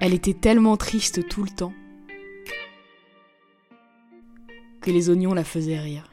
Elle était tellement triste tout le temps que les oignons la faisaient rire.